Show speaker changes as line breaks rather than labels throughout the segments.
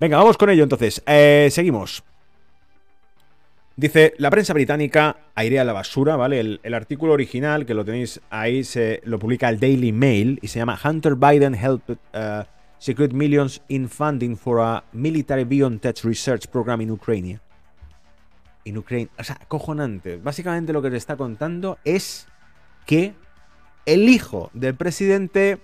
Venga, vamos con ello entonces. Eh, seguimos. Dice, la prensa británica airea la basura, ¿vale? El, artículo original, que lo tenéis ahí, se lo publica el Daily Mail y se llama Hunter Biden helped uh, secret millions in funding for a military BioNTech research program in Ukraine. En Ucrania. O sea, cojonante. Básicamente lo que te está contando es que el hijo del presidente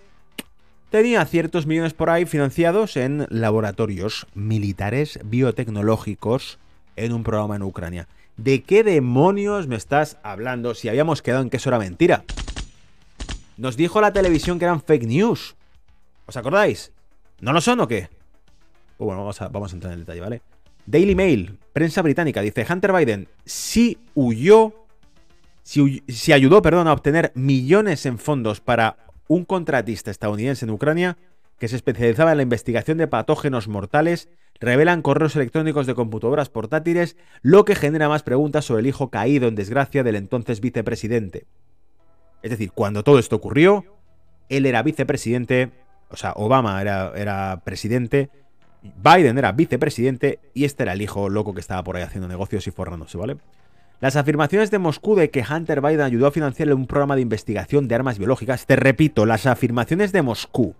tenía ciertos millones por ahí financiados en laboratorios militares biotecnológicos en un programa en Ucrania. ¿De qué demonios me estás hablando si habíamos quedado en que eso era mentira? Nos dijo la televisión que eran fake news. ¿Os acordáis? ¿No lo son o qué? Pues bueno, vamos a, entrar en el detalle, ¿vale? Daily Mail, prensa británica, dice Hunter Biden sí huyó, si, si ayudó, perdón, a obtener millones en fondos para un contratista estadounidense en Ucrania que se especializaba en la investigación de patógenos mortales, revelan correos electrónicos de computadoras portátiles, lo que genera más preguntas sobre el hijo caído en desgracia del entonces vicepresidente. Es decir, cuando todo esto ocurrió, él era vicepresidente, o sea, Obama era, era presidente, Biden era vicepresidente y este era el hijo loco que estaba por ahí haciendo negocios y forrándose, ¿vale? Las afirmaciones de Moscú de que Hunter Biden ayudó a financiar un programa de investigación de armas biológicas, te repito, las afirmaciones de Moscú.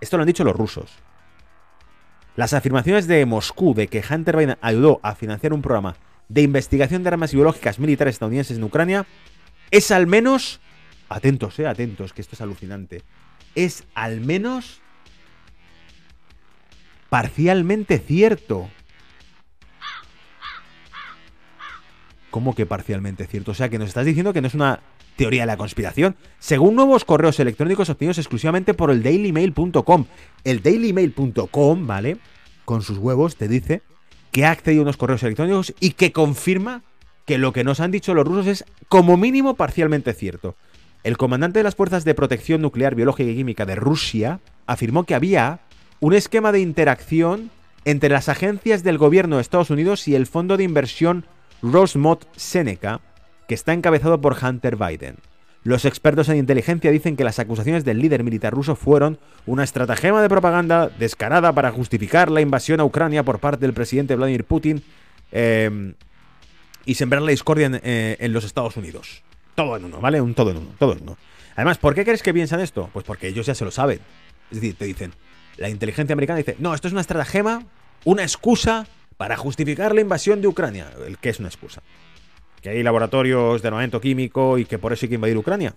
Esto lo han dicho los rusos. Las afirmaciones de Moscú de que Hunter Biden ayudó a financiar un programa de investigación de armas biológicas militares estadounidenses en Ucrania es al menos, atentos, eh, atentos, que esto es alucinante, es al menos parcialmente cierto. ¿Cómo que parcialmente cierto? O sea, que nos estás diciendo que no es una teoría de la conspiración. Según nuevos correos electrónicos obtenidos exclusivamente por el dailymail.com. El dailymail.com, ¿vale? Con sus huevos te dice que ha accedido a unos correos electrónicos y que confirma que lo que nos han dicho los rusos es como mínimo parcialmente cierto. El comandante de las Fuerzas de Protección Nuclear, Biológica y Química de Rusia afirmó que había un esquema de interacción entre las agencias del gobierno de Estados Unidos y el fondo de inversión Rosmot Seneca, que está encabezado por Hunter Biden. Los expertos en inteligencia dicen que las acusaciones del líder militar ruso fueron una estratagema de propaganda descarada para justificar la invasión a Ucrania por parte del presidente Vladimir Putin em, y sembrar la discordia en, eh, en, los Estados Unidos. Todo en uno, ¿vale? Un todo en uno, todo en uno. Además, ¿por qué crees que piensan esto? Pues porque ellos ya se lo saben. Es decir, te dicen, la inteligencia americana dice, no, esto es una estratagema, una excusa para justificar la invasión de Ucrania. El que es una excusa. Que hay laboratorios de armamento químico y que por eso hay que invadir Ucrania.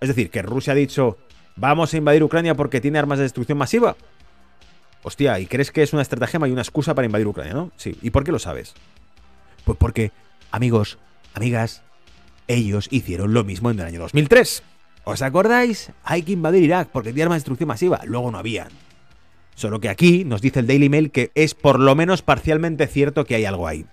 Es decir, que Rusia ha dicho, vamos a invadir Ucrania porque tiene armas de destrucción masiva. Hostia, ¿y crees que es una estratagema y una excusa para invadir Ucrania, no? Sí. ¿Y por qué lo sabes? Pues porque, amigos, amigas, ellos hicieron lo mismo en el año 2003. ¿Os acordáis? Hay que invadir Irak porque tiene armas de destrucción masiva. Luego no habían. Solo que aquí nos dice el Daily Mail que es por lo menos parcialmente cierto que hay algo ahí.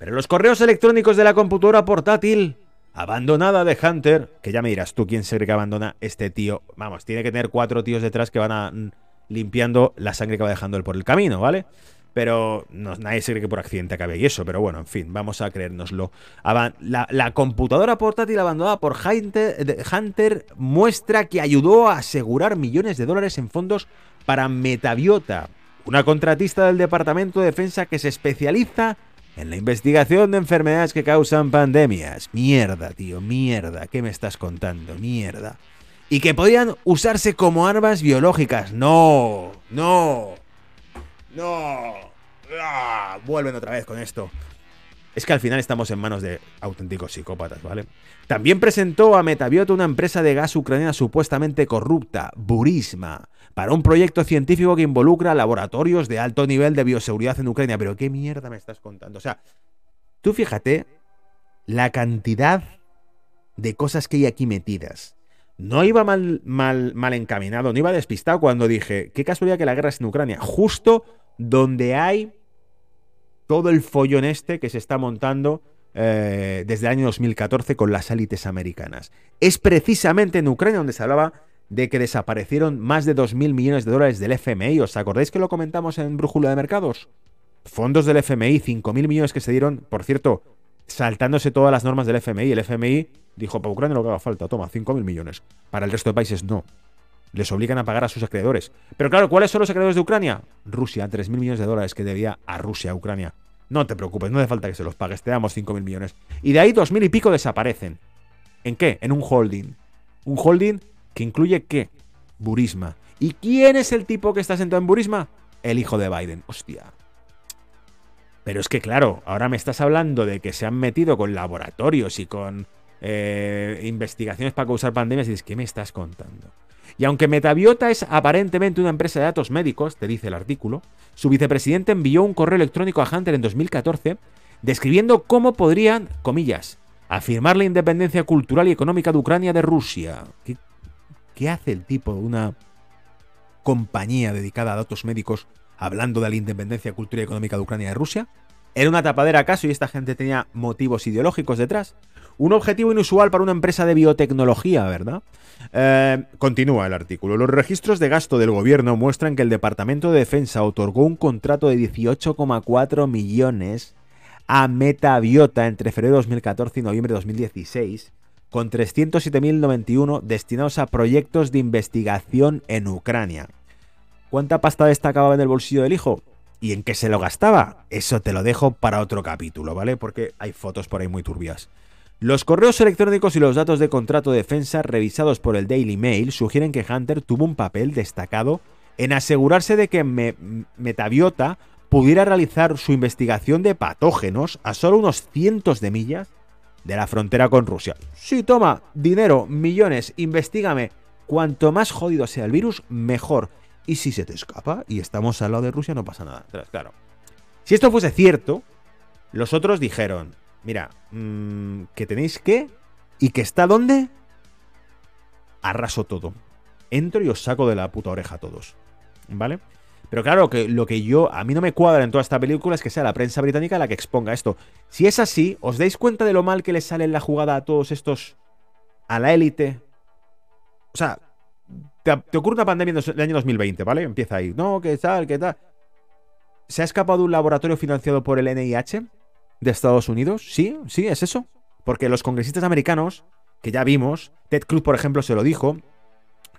Pero los correos electrónicos de la computadora portátil abandonada de Hunter, que ya me dirás tú quién se cree que abandona este tío. Vamos, tiene que tener cuatro tíos detrás que van a mm, limpiando la sangre que va dejando él por el camino, ¿vale? pero nadie se cree que por accidente acabe y eso, pero bueno, en fin, vamos a creérnoslo. La, computadora portátil abandonada por Hunter, muestra que ayudó a asegurar millones de dólares en fondos para Metabiota, una contratista del Departamento de Defensa que se especializa en la investigación de enfermedades que causan pandemias. Mierda, tío, mierda, ¿qué me estás contando? Mierda. Y que podían usarse como armas biológicas. No, no. No. Ah, vuelven otra vez con esto. Es que al final estamos en manos de auténticos psicópatas, ¿vale? También presentó a Metabiota una empresa de gas ucraniana supuestamente corrupta, Burisma, para un proyecto científico que involucra laboratorios de alto nivel de bioseguridad en Ucrania. Pero ¿qué mierda me estás contando? O sea, tú fíjate la cantidad de cosas que hay aquí metidas. No iba mal, mal, mal encaminado, no iba despistado cuando dije, qué casualidad que la guerra es en Ucrania. Justo donde hay todo el follón este que se está montando eh, desde el año 2014 con las élites americanas. Es precisamente en Ucrania donde se hablaba de que desaparecieron más de 2.000 millones de dólares del FMI. ¿Os acordáis que lo comentamos en Brújula de Mercados? Fondos del FMI, 5.000 millones que se dieron, por cierto, saltándose todas las normas del FMI. El FMI dijo, para Ucrania lo que haga falta, toma, 5.000 millones. Para el resto de países no. Les obligan a pagar a sus acreedores. Pero claro, ¿cuáles son los acreedores de Ucrania? Rusia, 3.000 millones de dólares que debía a Rusia, a Ucrania. No te preocupes, no hace falta que se los pagues, te damos 5.000 millones. Y de ahí 2.000 y pico desaparecen. ¿En qué? En un holding. Un holding que incluye qué? Burisma. ¿Y quién es el tipo que está sentado en Burisma? El hijo de Biden. Hostia. Pero es que claro, ahora me estás hablando de que se han metido con laboratorios y con eh, investigaciones para causar pandemias y dices, ¿qué me estás contando? Y aunque Metabiota es aparentemente una empresa de datos médicos, te dice el artículo, su vicepresidente envió un correo electrónico a Hunter en 2014 describiendo cómo podrían, comillas, afirmar la independencia cultural y económica de Ucrania de Rusia. ¿Qué, qué hace el tipo de una compañía dedicada a datos médicos hablando de la independencia cultural y económica de Ucrania de Rusia? ¿Era una tapadera acaso y esta gente tenía motivos ideológicos detrás? Un objetivo inusual para una empresa de biotecnología, ¿verdad? Eh, continúa el artículo. Los registros de gasto del gobierno muestran que el Departamento de Defensa otorgó un contrato de 18,4 millones a Metabiota entre febrero de 2014 y noviembre de 2016, con 307.091 destinados a proyectos de investigación en Ucrania. ¿Cuánta pasta destacaba en el bolsillo del hijo? ¿Y en qué se lo gastaba? Eso te lo dejo para otro capítulo, ¿vale? Porque hay fotos por ahí muy turbias. Los correos electrónicos y los datos de contrato de defensa revisados por el Daily Mail sugieren que Hunter tuvo un papel destacado en asegurarse de que Metabiota pudiera realizar su investigación de patógenos a solo unos cientos de millas de la frontera con Rusia. Sí, toma, dinero, millones, investigame. Cuanto más jodido sea el virus, mejor. Y si se te escapa y estamos al lado de Rusia, no pasa nada. Claro. Si esto fuese cierto, los otros dijeron, Mira, mm, que tenéis que... ¿Y que está dónde? Arraso todo. Entro y os saco de la puta oreja a todos. ¿Vale? Pero claro, que lo que yo. A mí no me cuadra en toda esta película es que sea la prensa británica la que exponga esto. Si es así, ¿os dais cuenta de lo mal que les sale en la jugada a todos estos. a la élite? O sea, te, te, ocurre una pandemia en el año 2020, ¿vale? Empieza ahí. No, ¿qué tal? ¿Qué tal? ¿Se ha escapado un laboratorio financiado por el NIH? de Estados Unidos. Sí, sí, es eso. Porque los congresistas americanos, que ya vimos, Ted Cruz, por ejemplo, se lo dijo,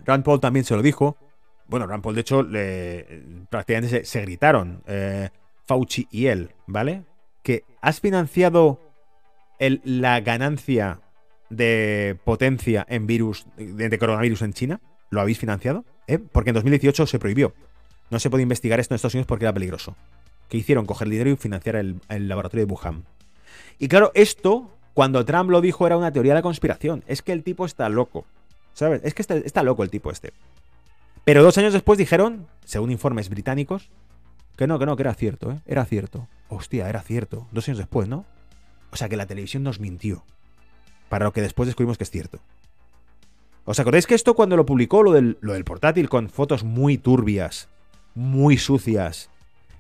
Rand Paul también se lo dijo. Bueno, Rand Paul, de hecho, prácticamente se, gritaron, eh, Fauci y él, ¿vale? Que has financiado la ganancia de potencia en virus, de, coronavirus en China. ¿Lo habéis financiado? ¿Eh? Porque en 2018 se prohibió. No se puede investigar esto en Estados Unidos porque era peligroso que hicieron coger dinero y financiar el, laboratorio de Wuhan. Y claro, esto, cuando Trump lo dijo, era una teoría de la conspiración. Es que el tipo está loco. ¿Sabes? Es que está, loco el tipo este. Pero dos años después dijeron, según informes británicos, que no, que no, que era cierto, ¿eh? Era cierto. Hostia, era cierto. Dos años después, ¿no? O sea que la televisión nos mintió. Para lo que después descubrimos que es cierto. ¿Os acordáis que esto cuando lo publicó, lo del, lo del portátil con fotos muy turbias, muy sucias,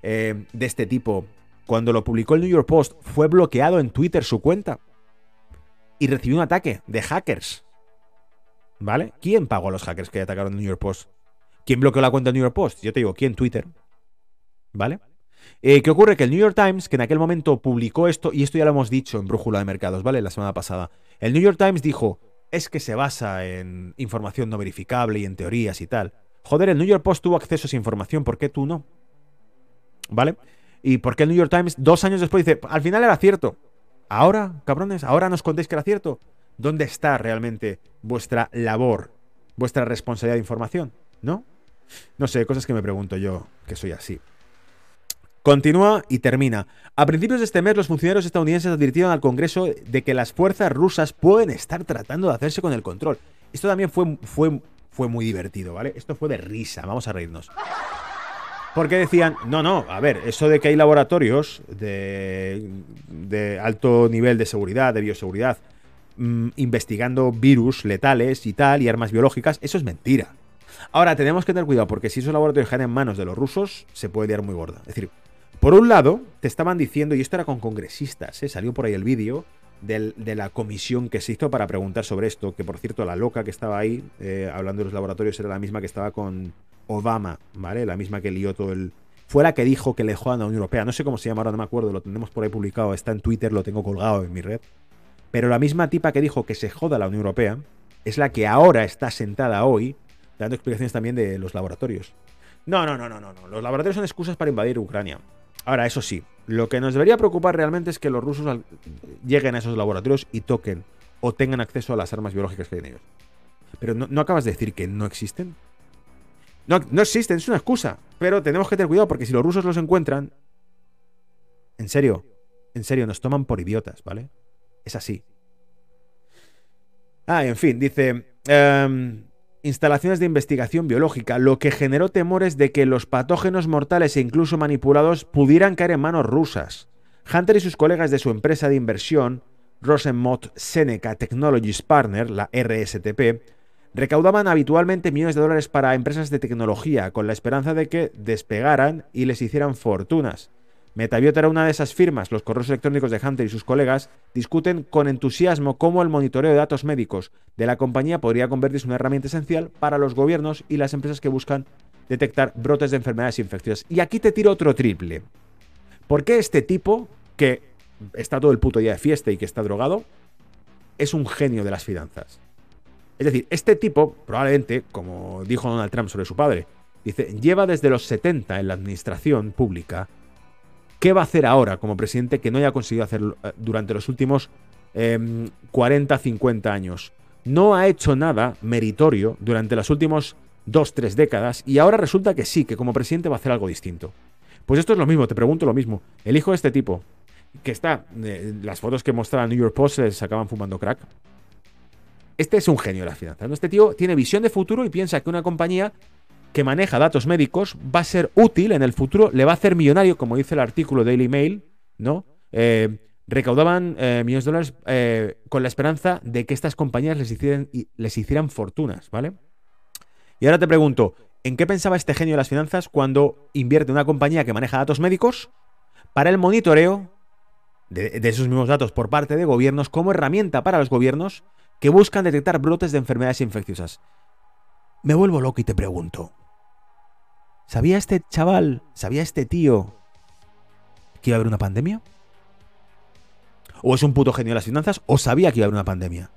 eh, de este tipo, cuando lo publicó el New York Post, fue bloqueado en Twitter su cuenta y recibió un ataque de hackers. ¿Vale? ¿Quién pagó a los hackers que atacaron el New York Post? ¿Quién bloqueó la cuenta del New York Post? Yo te digo, ¿quién? Twitter. ¿Vale? Eh, ¿Qué ocurre? Que el New York Times, que en aquel momento publicó esto, y esto ya lo hemos dicho en Brújula de Mercados, ¿vale? La semana pasada. El New York Times dijo, es que se basa en información no verificable y en teorías y tal. Joder, el New York Post tuvo acceso a esa información, ¿por qué tú no? ¿Vale? ¿Y por qué el New York Times dos años después dice, al final era cierto? Ahora, cabrones, ahora nos contéis que era cierto. ¿Dónde está realmente vuestra labor, vuestra responsabilidad de información? ¿No? No sé, cosas que me pregunto yo, que soy así. Continúa y termina. A principios de este mes, los funcionarios estadounidenses advirtieron al Congreso de que las fuerzas rusas pueden estar tratando de hacerse con el control. Esto también fue, fue, fue muy divertido, ¿vale? Esto fue de risa, vamos a reírnos. Porque decían, no, no, a ver, eso de que hay laboratorios de, de alto nivel de seguridad, de bioseguridad, mm, investigando virus letales y tal, y armas biológicas, eso es mentira. Ahora, tenemos que tener cuidado, porque si esos laboratorios caen en manos de los rusos, se puede liar muy gorda. Es decir, por un lado, te estaban diciendo, y esto era con congresistas, ¿eh? salió por ahí el vídeo de la comisión que se hizo para preguntar sobre esto, que por cierto, la loca que estaba ahí, eh, hablando de los laboratorios, era la misma que estaba con Obama, ¿vale? La misma que lió todo el... Fue la que dijo que le jodan a la Unión Europea. No sé cómo se llama ahora, no me acuerdo, lo tenemos por ahí publicado, está en Twitter, lo tengo colgado en mi red. Pero la misma tipa que dijo que se joda a la Unión Europea es la que ahora está sentada hoy dando explicaciones también de los laboratorios. No, no, no, no, no, no. Los laboratorios son excusas para invadir Ucrania. Ahora, eso sí, lo que nos debería preocupar realmente es que los rusos lleguen a esos laboratorios y toquen o tengan acceso a las armas biológicas que hay en ellos. Pero no, acabas de decir que no existen. No, no existen, es una excusa. Pero tenemos que tener cuidado porque si los rusos los encuentran, en serio, en serio, nos toman por idiotas, ¿vale? Es así. Ah, en fin, dice... Em, instalaciones de investigación biológica, lo que generó temores de que los patógenos mortales e incluso manipulados pudieran caer en manos rusas. Hunter y sus colegas de su empresa de inversión, Rosenmott Seneca Technologies Partner, la RSTP, recaudaban habitualmente millones de dólares para empresas de tecnología con la esperanza de que despegaran y les hicieran fortunas. Metabiota era una de esas firmas. Los correos electrónicos de Hunter y sus colegas discuten con entusiasmo cómo el monitoreo de datos médicos de la compañía podría convertirse en una herramienta esencial para los gobiernos y las empresas que buscan detectar brotes de enfermedades infecciosas. Y aquí te tiro otro triple. ¿Por qué este tipo, que está todo el puto día de fiesta y que está drogado, es un genio de las finanzas? Es decir, este tipo, probablemente, como dijo Donald Trump sobre su padre, dice, lleva desde los 70 en la administración pública ¿Qué va a hacer ahora como presidente que no haya conseguido hacer eh, durante los últimos 40, em, 50 años? No ha hecho nada meritorio durante las últimas dos, tres décadas y ahora resulta que sí, que como presidente va a hacer algo distinto. Pues esto es lo mismo, te pregunto lo mismo. El hijo este tipo, que está, eh, las fotos que mostraba New York Post se acaban fumando crack. Este es un genio de las finanzas. Este tío tiene visión de futuro y piensa que una compañía que maneja datos médicos va a ser útil en el futuro, le va a hacer millonario, como dice el artículo Daily Mail, ¿no? Eh, recaudaban eh, millones de dólares eh, con la esperanza de que estas compañías les hicieran, fortunas, ¿vale? Y ahora te pregunto, ¿en qué pensaba este genio de las finanzas cuando invierte en una compañía que maneja datos médicos para el monitoreo de esos mismos datos por parte de gobiernos como herramienta para los gobiernos que buscan detectar brotes de enfermedades infecciosas? Me vuelvo loco y te pregunto, ¿Sabía este chaval, sabía este tío que iba a haber una pandemia? ¿O es un puto genio de las finanzas o sabía que iba a haber una pandemia?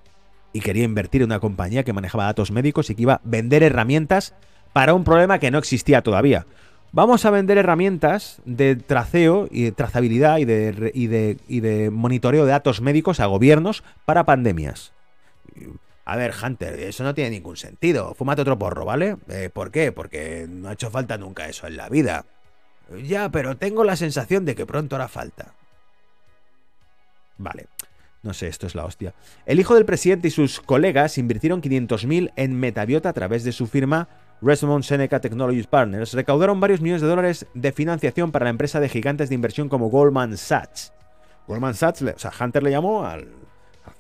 Y quería invertir en una compañía que manejaba datos médicos y que iba a vender herramientas para un problema que no existía todavía. Vamos a vender herramientas de traceo y de trazabilidad y de, y de, y de monitoreo de datos médicos a gobiernos para pandemias. A ver, Hunter, eso no tiene ningún sentido. Fúmate otro porro, ¿vale? Eh, ¿Por qué? Porque no ha hecho falta nunca eso en la vida. Ya, pero tengo la sensación de que pronto hará falta. Vale. No sé, esto es la hostia. El hijo del presidente y sus colegas invirtieron 500.000 en Metabiota a través de su firma Resmond Seneca Technologies Partners. Recaudaron varios millones de dólares de financiación para la empresa de gigantes de inversión como Goldman Sachs. Goldman Sachs, o sea, Hunter le llamó al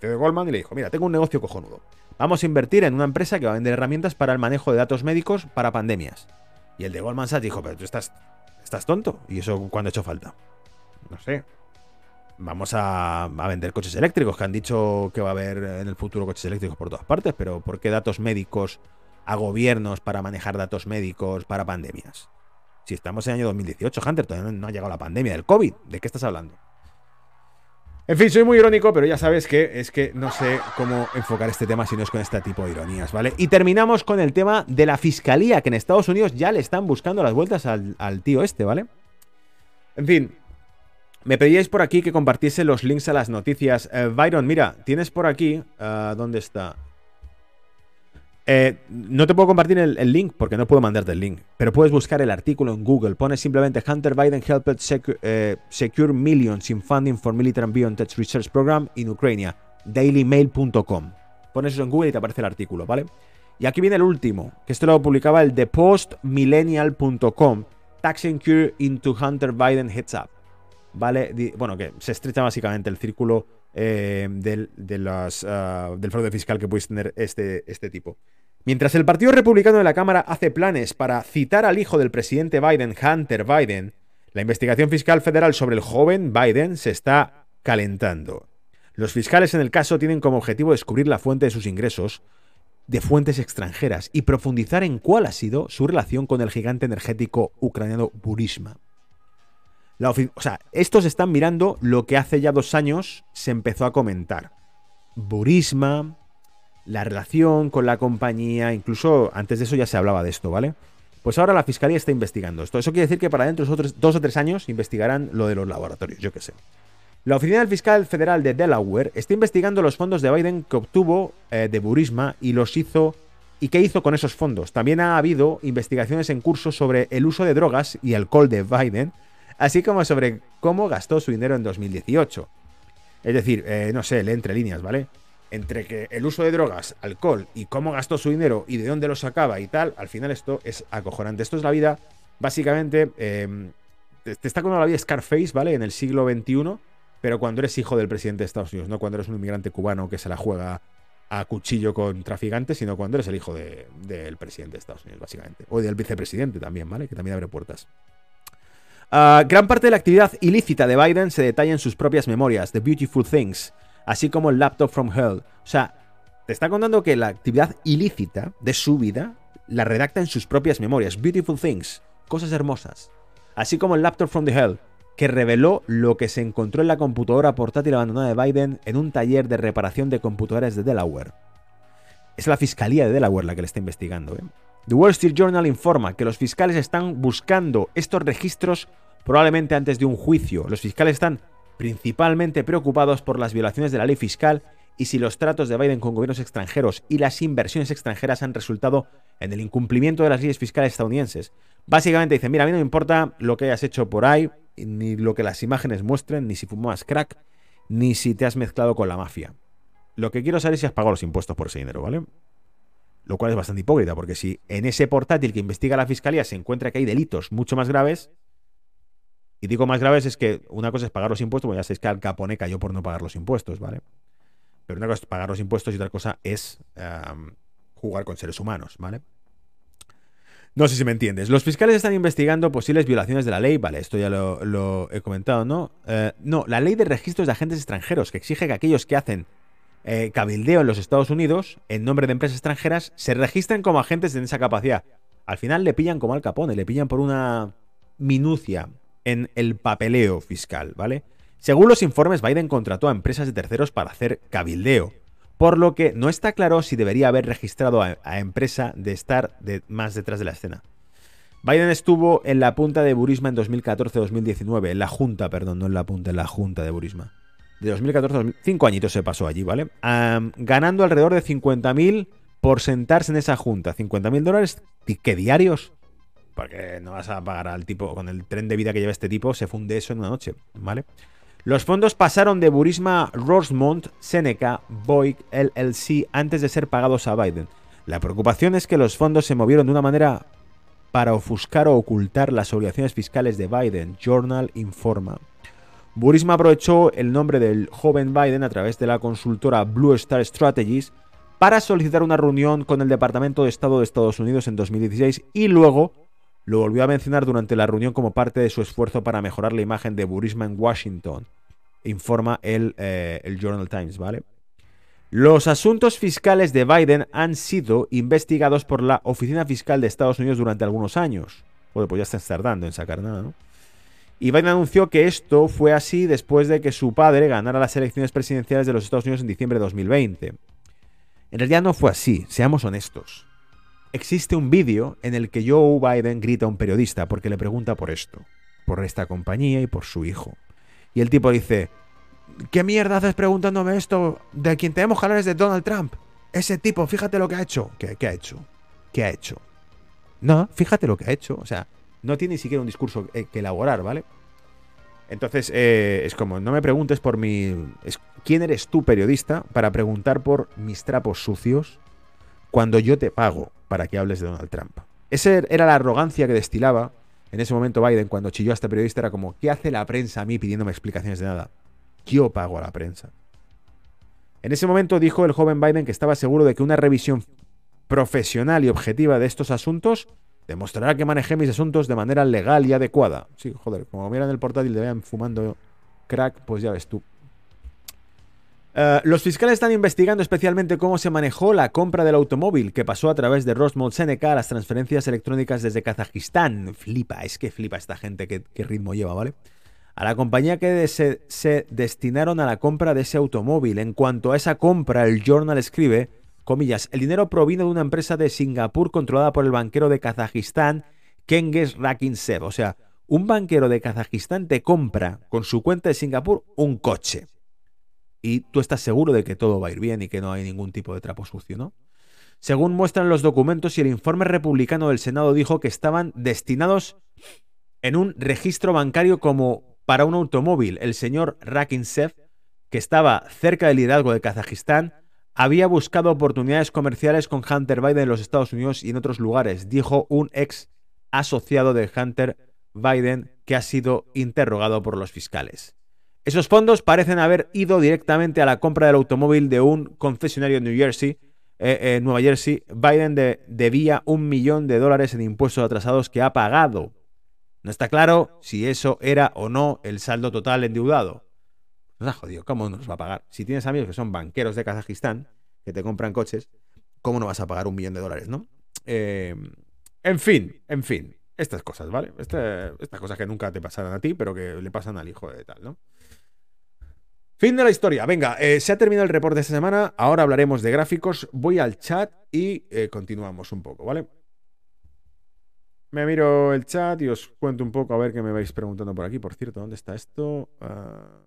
de Goldman y le dijo, mira, tengo un negocio cojonudo. Vamos a invertir en una empresa que va a vender herramientas para el manejo de datos médicos para pandemias. Y el de Goldman Sachs dijo, pero tú estás, estás tonto. ¿Y eso cuándo ha hecho falta? No sé. Vamos a, a, vender coches eléctricos, que han dicho que va a haber en el futuro coches eléctricos por todas partes, pero ¿por qué datos médicos a gobiernos para manejar datos médicos para pandemias? Si estamos en el año 2018, Hunter, todavía no ha llegado la pandemia del COVID. ¿De qué estás hablando? En fin, soy muy irónico, pero ya sabes que es que no sé cómo enfocar este tema si no es con este tipo de ironías, ¿vale? Y terminamos con el tema de la fiscalía, que en Estados Unidos ya le están buscando las vueltas al, tío este, ¿vale? En fin, me pedíais por aquí que compartiese los links a las noticias. Eh, Byron, mira, tienes por aquí. Uh, ¿Dónde está? Eh, no te puedo compartir el, link porque no puedo mandarte el link, pero puedes buscar el artículo en Google. Pones simplemente Hunter Biden helped eh, secure, millions in funding for military and biotech research program in Ukraine. Dailymail.com. Pones eso en Google y te aparece el artículo, ¿vale? Y aquí viene el último, que esto lo publicaba el thepostmillennial.com. Taxing Cure into Hunter Biden Heads Up. ¿Vale? Bueno, que se estrecha básicamente el círculo eh, del, ah, del fraude fiscal que puedes tener este, este tipo. Mientras el Partido Republicano de la Cámara hace planes para citar al hijo del presidente Biden, Hunter Biden, la investigación fiscal federal sobre el joven Biden se está calentando. Los fiscales en el caso tienen como objetivo descubrir la fuente de sus ingresos de fuentes extranjeras y profundizar en cuál ha sido su relación con el gigante energético ucraniano Burisma o sea, estos están mirando lo que hace ya dos años se empezó a comentar. Burisma, la relación con la compañía, incluso antes de eso ya se hablaba de esto, ¿vale? Pues ahora la fiscalía está investigando esto. Eso quiere decir que para dentro de otros dos o tres años investigarán lo de los laboratorios, yo qué sé. La Oficina del Fiscal Federal de Delaware está investigando los fondos de Biden que obtuvo eh, de Burisma y los hizo y qué hizo con esos fondos. También ha habido investigaciones en curso sobre el uso de drogas y alcohol de Biden, así como sobre cómo gastó su dinero en 2018. Es decir, eh, no sé, lee entre líneas, ¿vale? Entre que el uso de drogas, alcohol y cómo gastó su dinero y de dónde lo sacaba y tal, al final esto es acojonante. Esto es la vida, básicamente, eh, te está contando la vida Scarface, ¿vale? En el siglo XXI pero cuando eres hijo del presidente de Estados Unidos, no cuando eres un inmigrante cubano que se la juega a cuchillo con traficantes, sino cuando eres el hijo del presidente de Estados Unidos, básicamente. O del vicepresidente también, ¿vale? Que también abre puertas. Ah, gran parte de la actividad ilícita de Biden se detalla en sus propias memorias, The Beautiful Things, así como el Laptop from Hell. O sea, te está contando que la actividad ilícita de su vida la redacta en sus propias memorias, Beautiful Things, cosas hermosas, así como el Laptop from the Hell, que reveló lo que se encontró en la computadora portátil abandonada de Biden en un taller de reparación de computadoras de Delaware. Es la Fiscalía de Delaware la que le está investigando. ¿eh? The Wall Street Journal informa que los fiscales están buscando estos registros probablemente antes de un juicio. Los fiscales están principalmente preocupados por las violaciones de la ley fiscal y si los tratos de Biden con gobiernos extranjeros y las inversiones extranjeras han resultado en el incumplimiento de las leyes fiscales estadounidenses. Básicamente dicen, mira, a mí no me importa lo que hayas hecho por ahí, ni lo que las imágenes muestren, ni si fumabas crack, ni si te has mezclado con la mafia. Lo que quiero saber es si has pagado los impuestos por ese dinero, ¿vale? Lo cual es bastante hipócrita, porque si en ese portátil que investiga la fiscalía se encuentra que hay delitos mucho más graves, y digo más graves es que una cosa es pagar los impuestos, bueno, ya sabéis que Al Capone cayó por no pagar los impuestos, ¿vale? Pero una cosa es pagar los impuestos y otra cosa es jugar con seres humanos, ¿vale? No sé si me entiendes. Los fiscales están investigando posibles violaciones de la ley. Vale, esto ya lo, he comentado, ¿no? Eh, no, la ley de registros de agentes extranjeros, que exige que aquellos que hacen eh, cabildeo en los Estados Unidos, en nombre de empresas extranjeras, se registren como agentes en esa capacidad. Al final le pillan como al capone, le pillan por una minucia en el papeleo fiscal, ¿vale? Según los informes, Biden contrató a empresas de terceros para hacer cabildeo por lo que no está claro si debería haber registrado a, empresa de estar más detrás de la escena. Biden estuvo en la punta de Burisma en 2014-2019, en la junta, perdón, no en la punta, en la junta de Burisma. De 2014 a cinco añitos se pasó allí, ¿vale? ganando alrededor de 50.000 por sentarse en esa junta. 50.000 dólares, ¿qué diarios? Porque no vas a pagar al tipo, con el tren de vida que lleva este tipo, se funde eso en una noche, ¿vale? Los fondos pasaron de Burisma Rosemont Seneca Boyd LLC antes de ser pagados a Biden. La preocupación es que los fondos se movieron de una manera para ofuscar o ocultar las obligaciones fiscales de Biden, Journal informa. Burisma aprovechó el nombre del joven Biden a través de la consultora Blue Star Strategies para solicitar una reunión con el Departamento de Estado de Estados Unidos en 2016 y luego lo volvió a mencionar durante la reunión como parte de su esfuerzo para mejorar la imagen de Burisma en Washington informa el, eh, el Journal Times, ¿vale? Los asuntos fiscales de Biden han sido investigados por la Oficina Fiscal de Estados Unidos durante algunos años. Bueno, pues ya están tardando en sacar nada, ¿no? Y Biden anunció que esto fue así después de que su padre ganara las elecciones presidenciales de los Estados Unidos en diciembre de 2020. En realidad no fue así, seamos honestos. Existe un vídeo en el que Joe Biden grita a un periodista porque le pregunta por esto, por esta compañía y por su hijo. Y el tipo dice, ¿qué mierda haces preguntándome esto? De quien tenemos que hablar es de Donald Trump. Ese tipo, fíjate lo que ha hecho. ¿Qué, ha hecho? ¿Qué ha hecho? No, fíjate lo que ha hecho. O sea, no tiene ni siquiera un discurso eh, que elaborar, ¿vale? Entonces, eh, es como, no me preguntes por mi... ¿Quién eres tú, periodista, para preguntar por mis trapos sucios cuando yo te pago para que hables de Donald Trump? Esa era la arrogancia que destilaba en ese momento Biden, cuando chilló a este periodista, era como, ¿qué hace la prensa a mí pidiéndome explicaciones de nada? Yo pago a la prensa. En ese momento dijo el joven Biden que estaba seguro de que una revisión profesional y objetiva de estos asuntos demostrará que manejé mis asuntos de manera legal y adecuada. Sí, joder, como miran el portátil le vean fumando crack, pues ya ves tú. Eh, los fiscales están investigando especialmente cómo se manejó la compra del automóvil que pasó a través de Rosmont Seneca a las transferencias electrónicas desde Kazajistán. Flipa, es que flipa esta gente, qué, ritmo lleva, ¿vale? A la compañía que se destinaron a la compra de ese automóvil. En cuanto a esa compra, el Journal escribe, comillas, el dinero provino de una empresa de Singapur controlada por el banquero de Kazajistán, Kenges Rakinsev. O sea, un banquero de Kazajistán te compra con su cuenta de Singapur un coche. Y tú estás seguro de que todo va a ir bien y que no hay ningún tipo de trapo sucio, ¿no? Según muestran los documentos y el informe republicano del Senado dijo que estaban destinados en un registro bancario como para un automóvil. El señor Rakinsev, que estaba cerca del liderazgo de Kazajistán, había buscado oportunidades comerciales con Hunter Biden en los Estados Unidos y en otros lugares, dijo un ex asociado de Hunter Biden que ha sido interrogado por los fiscales. Esos fondos parecen haber ido directamente a la compra del automóvil de un concesionario en New Jersey. Eh, Nueva Jersey, Biden debía un millón de dólares en impuestos atrasados que ha pagado. No está claro si eso era o no el saldo total endeudado. Nos ha jodido, ¿cómo nos va a pagar? Si tienes amigos que son banqueros de Kazajistán, que te compran coches, ¿cómo no vas a pagar un millón de dólares, no? Eh, en fin, en fin, estas cosas, ¿vale? Estas cosas que nunca te pasarán a ti, pero que le pasan al hijo de tal, ¿no? Fin de la historia. Venga, eh, se ha terminado el report de esta semana. Ahora hablaremos de gráficos. Voy al chat y eh, continuamos un poco, ¿vale? Me miro el chat y os cuento un poco a ver qué me vais preguntando por aquí. Por cierto, ¿dónde está esto? Ah,